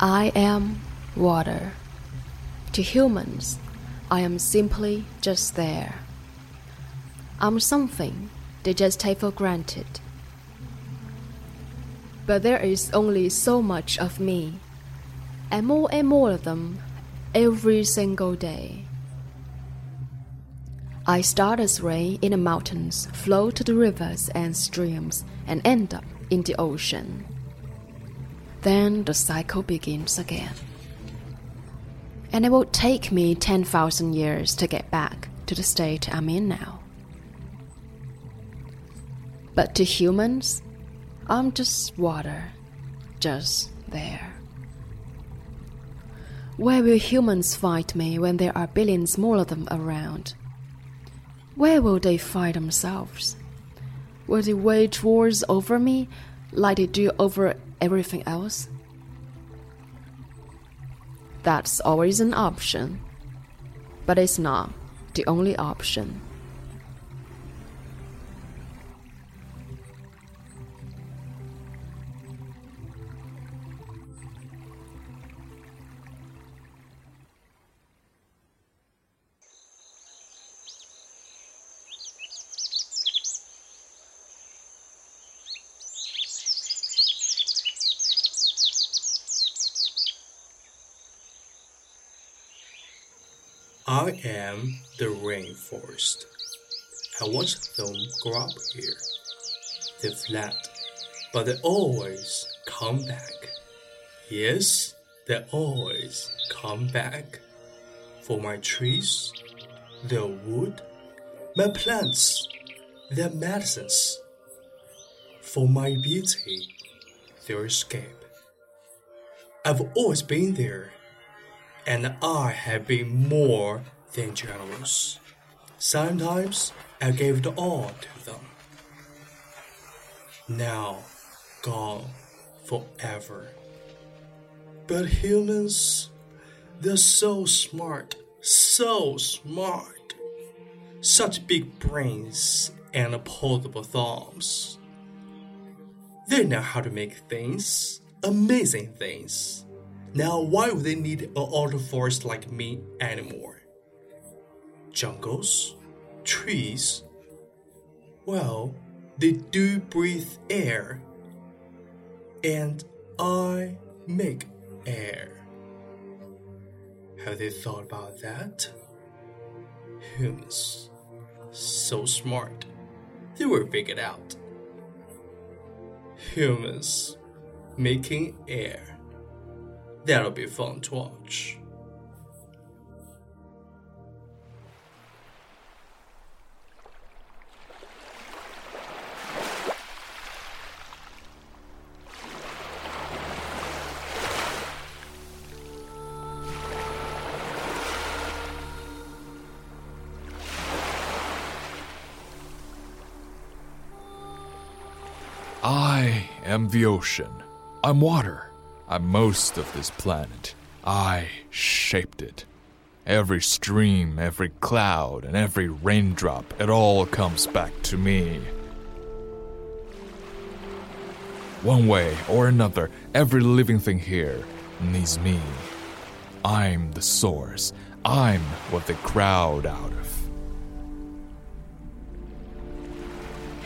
I am water. To humans, I am simply just there. I'm something they just take for granted. But there is only so much of me, and more and more of them every single day. I start as rain in the mountains, flow to the rivers and streams, and end up in the ocean. Then the cycle begins again. And it will take me 10,000 years to get back to the state I'm in now. But to humans, I'm just water, just there. Where will humans fight me when there are billions more of them around? Where will they fight themselves? Will they wage wars over me like they do over everything else? That's always an option, but it's not the only option. Am the rainforest. I watch them grow up here. They fled, but they always come back. Yes, they always come back. For my trees, their wood, my plants, their medicines. For my beauty, their escape. I've always been there and I have been more than generous. Sometimes I gave it all to them. Now, gone forever. But humans, they're so smart, so smart. Such big brains and opposable thumbs. They know how to make things, amazing things. Now, why would they need an auto forest like me anymore? Jungles? Trees? Well, they do breathe air. And I make air. Have they thought about that? Humans. So smart. They were figured out. Humans making air. That'll be fun to watch. The ocean. I'm water. I'm most of this planet. I shaped it. Every stream, every cloud, and every raindrop, it all comes back to me. One way or another, every living thing here needs me. I'm the source. I'm what they crowd out of.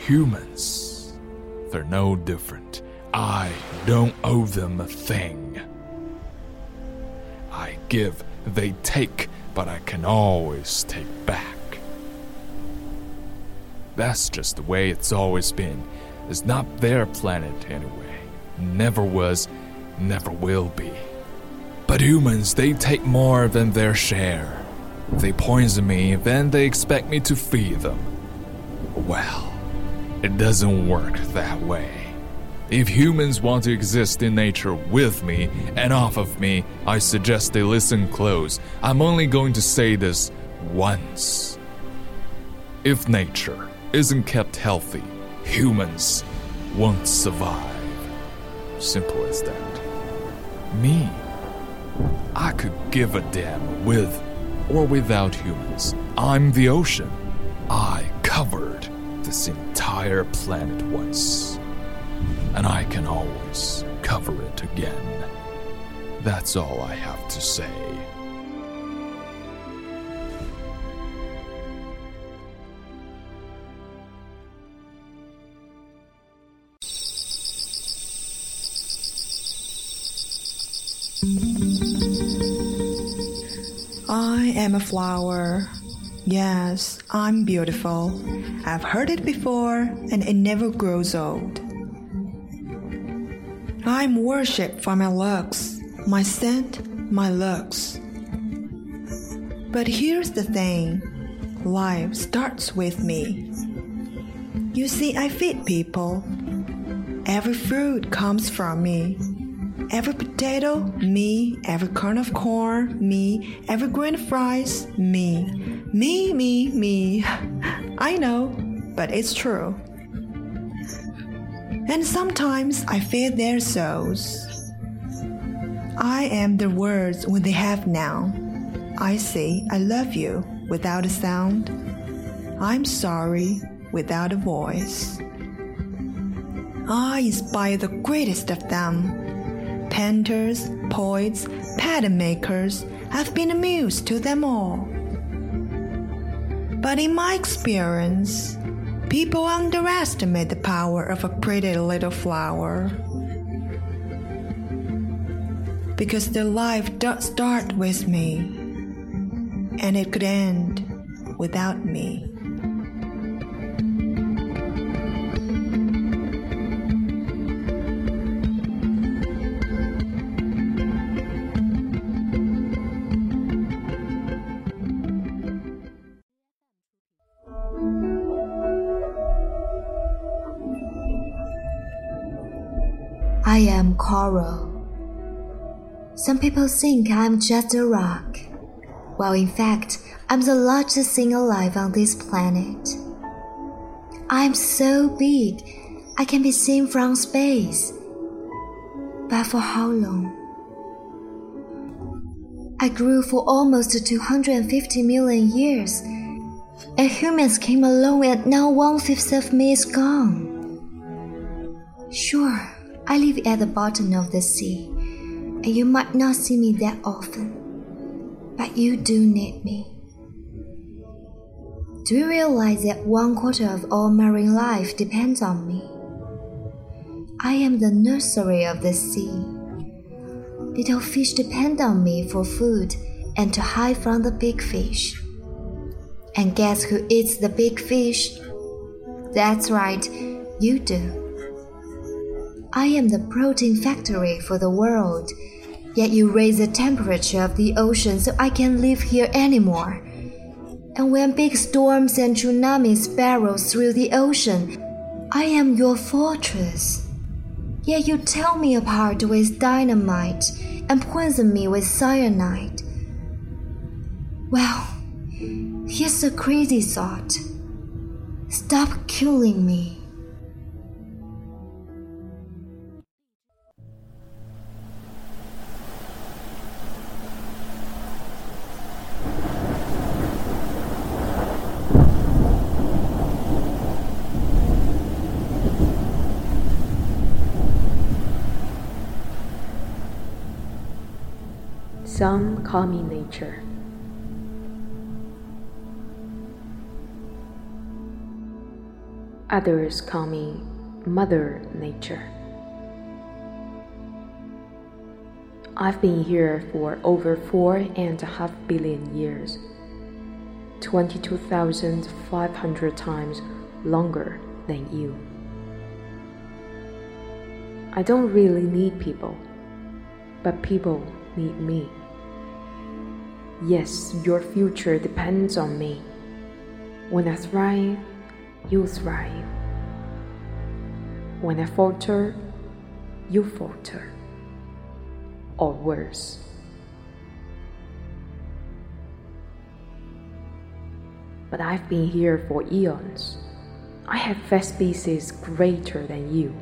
Humans, they're no different. I don't owe them a thing. I give, they take, but I can always take back. That's just the way it's always been. It's not their planet anyway. Never was, never will be. But humans, they take more than their share. They poison me, then they expect me to feed them. Well, it doesn't work that way. If humans want to exist in nature with me and off of me, I suggest they listen close. I'm only going to say this once. If nature isn't kept healthy, humans won't survive. Simple as that. Me, I could give a damn with or without humans. I'm the ocean. I covered this entire planet once and I can always cover it again. That's all I have to say. I am a flower. Yes, I'm beautiful. I've heard it before, and it never grows old. I'm worshipped for my looks, my scent, my looks. But here's the thing life starts with me. You see, I feed people. Every fruit comes from me. Every potato, me. Every kernel of corn, me. Every grain of rice, me. Me, me, me. I know, but it's true. And sometimes I feed their souls. I am their words when they have now. I say I love you without a sound. I'm sorry without a voice. I inspire the greatest of them. Painters, poets, pattern makers, I've been amused to them all. But in my experience, people underestimate the power of a pretty little flower. Because their life does start with me, and it could end without me. Coral. Some people think I'm just a rock, while in fact, I'm the largest thing alive on this planet. I'm so big, I can be seen from space. But for how long? I grew for almost 250 million years, and humans came along, and now one fifth of me is gone. Sure. I live at the bottom of the sea, and you might not see me that often, but you do need me. Do you realize that one quarter of all marine life depends on me? I am the nursery of the sea. Little fish depend on me for food and to hide from the big fish. And guess who eats the big fish? That's right, you do. I am the protein factory for the world. Yet you raise the temperature of the ocean so I can't live here anymore. And when big storms and tsunamis barrel through the ocean, I am your fortress. Yet you tear me apart with dynamite and poison me with cyanide. Well, here's a crazy thought. Stop killing me. Some call me nature. Others call me Mother Nature. I've been here for over four and a half billion years, 22,500 times longer than you. I don't really need people, but people need me. Yes, your future depends on me. When I thrive, you thrive. When I falter, you falter. Or worse. But I've been here for eons. I have fed species greater than you,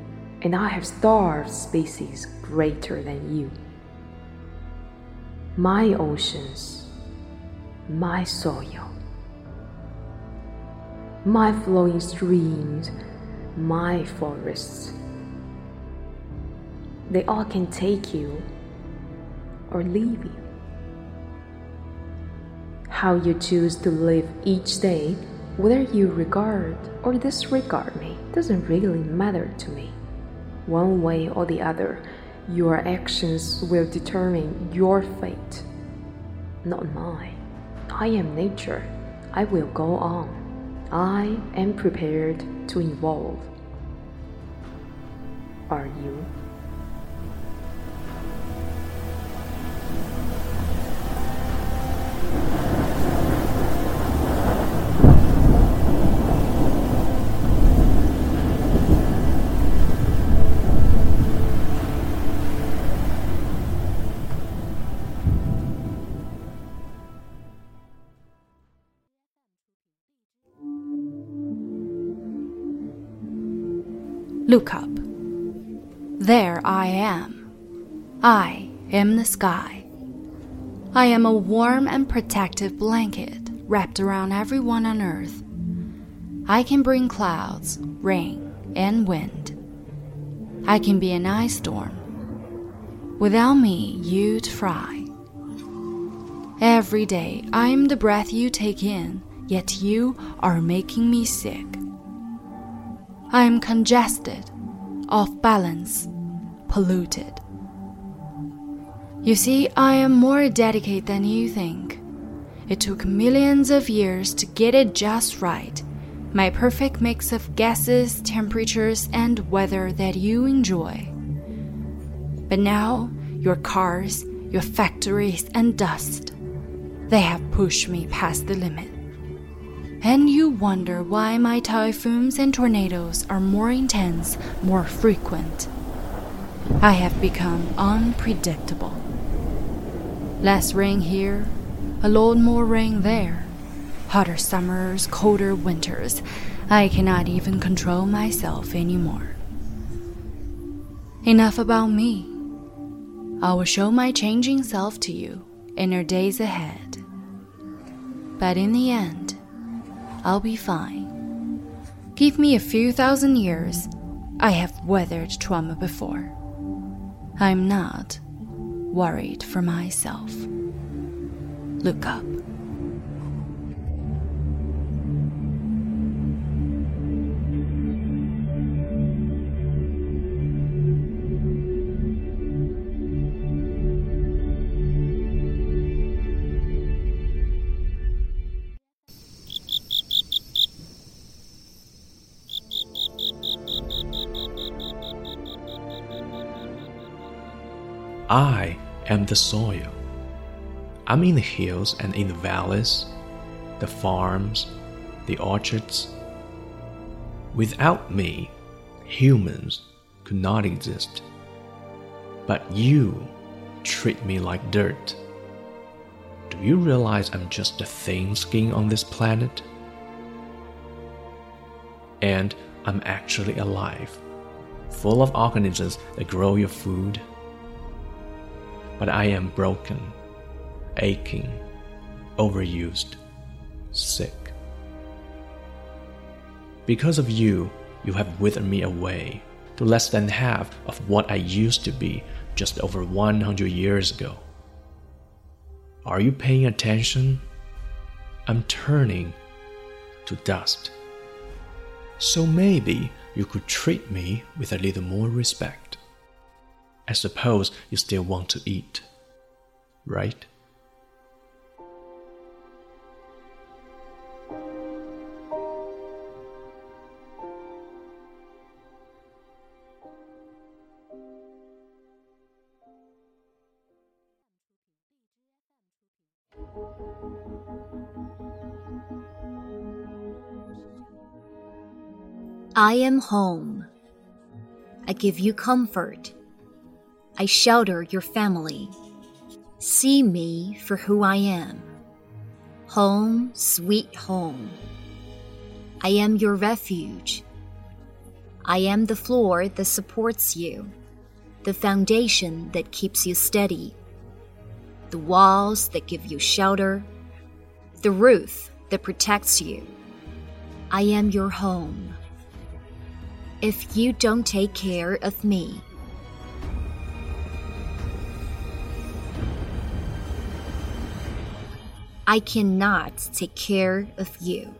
and I have starved species greater than you. My oceans, my soil, my flowing streams, my forests. They all can take you, or leave you. How you choose to live each day, whether you regard or disregard me, doesn't really matter to me. One way or the other, your actions will determine your fate, not mine. I am nature. I will go on. I am prepared to evolve. Are you? Look up. There I am. I am the sky. I am a warm and protective blanket wrapped around everyone on earth. I can bring clouds, rain, and wind. I can be an ice storm. Without me, you'd fry. Every day, I'm the breath you take in, yet you are making me sick. I am congested, off balance, polluted. You see, I am more dedicated than you think. It took millions of years to get it just right. My perfect mix of gases, temperatures, and weather that you enjoy. But now, your cars, your factories, and dust, they have pushed me past the limit and you wonder why my typhoons and tornadoes are more intense, more frequent. I have become unpredictable. Less rain here, a lot more rain there. Hotter summers, colder winters. I cannot even control myself anymore. Enough about me. I will show my changing self to you in our days ahead. But in the end, I'll be fine. Give me a few thousand years. I have weathered trauma before. I'm not worried for myself. Look up. I am the soil. I'm in the hills and in the valleys, the farms, the orchards. Without me, humans could not exist. But you treat me like dirt. Do you realize I'm just a thin skin on this planet? And I'm actually alive, full of organisms that grow your food but I am broken, aching, overused, sick. Because of you, you have withered me away to less than half of what I used to be just over 100 years ago. Are you paying attention? I'm turning to dust. So maybe you could treat me with a little more respect. I suppose you still want to eat, right? I am home. I give you comfort I shelter your family. See me for who I am. Home, sweet home. I am your refuge. I am the floor that supports you, the foundation that keeps you steady, the walls that give you shelter, the roof that protects you. I am your home. If you don't take care of me, I cannot take care of you.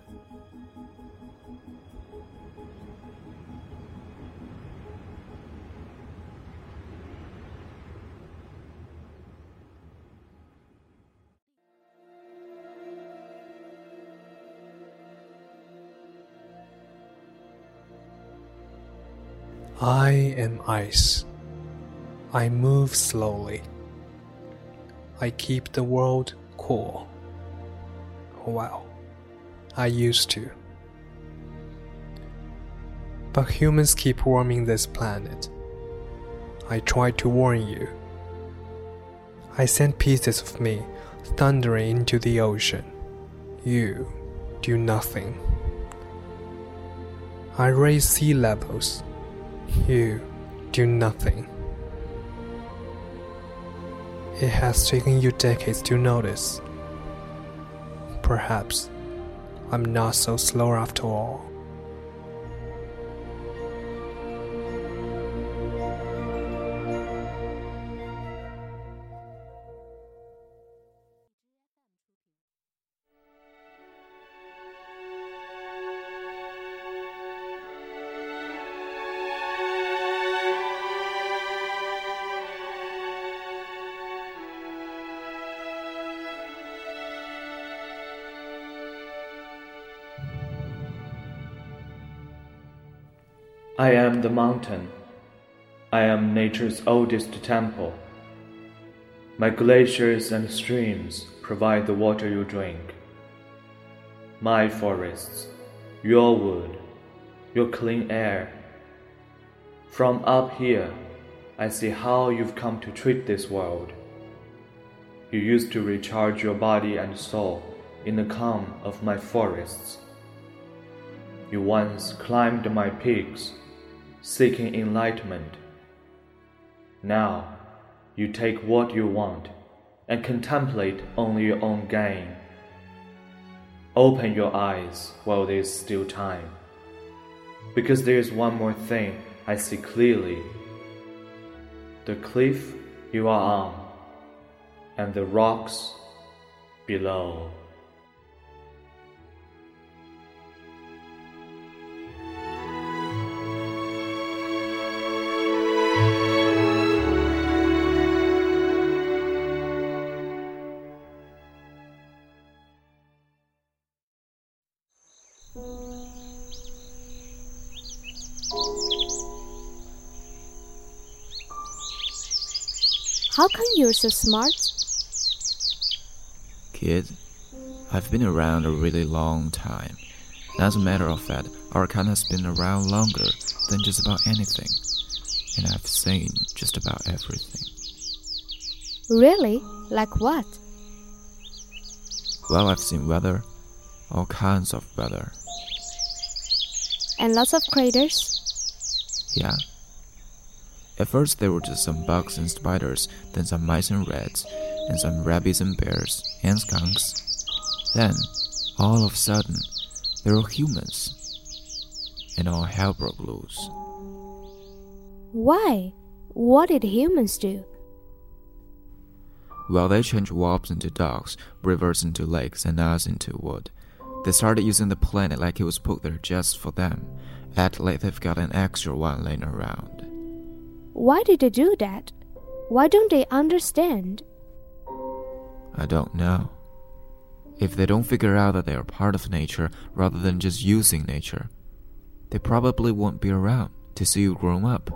I am ice. I move slowly. I keep the world cool. Well, I used to. But humans keep warming this planet. I tried to warn you. I sent pieces of me thundering into the ocean. You do nothing. I raise sea levels you do nothing. It has taken you decades to notice. Perhaps I'm not so slow after all. I am the mountain. I am nature's oldest temple. My glaciers and streams provide the water you drink. My forests, your wood, your clean air. From up here, I see how you've come to treat this world. You used to recharge your body and soul in the calm of my forests. You once climbed my peaks seeking enlightenment. Now, you take what you want and contemplate only your own gain. Open your eyes while there is still time, because there is one more thing I see clearly the cliff you are on, and the rocks below. You're so smart? Kid, I've been around a really long time. As a matter of fact, our kind has been around longer than just about anything. And I've seen just about everything. Really? Like what? Well, I've seen weather, all kinds of weather. And lots of craters? Yeah, at first, there were just some bugs and spiders, then some mice and rats, and some rabbits and bears, and skunks. Then, all of a sudden, there were humans. And all hell broke loose. Why? What did humans do? Well, they changed swamps into dogs, rivers into lakes, and us into wood. They started using the planet like it was put there just for them. Act like they've got an extra one laying around. Why did they do that? Why don't they understand? I don't know. If they don't figure out that they are part of nature rather than just using nature, they probably won't be around to see you grow up.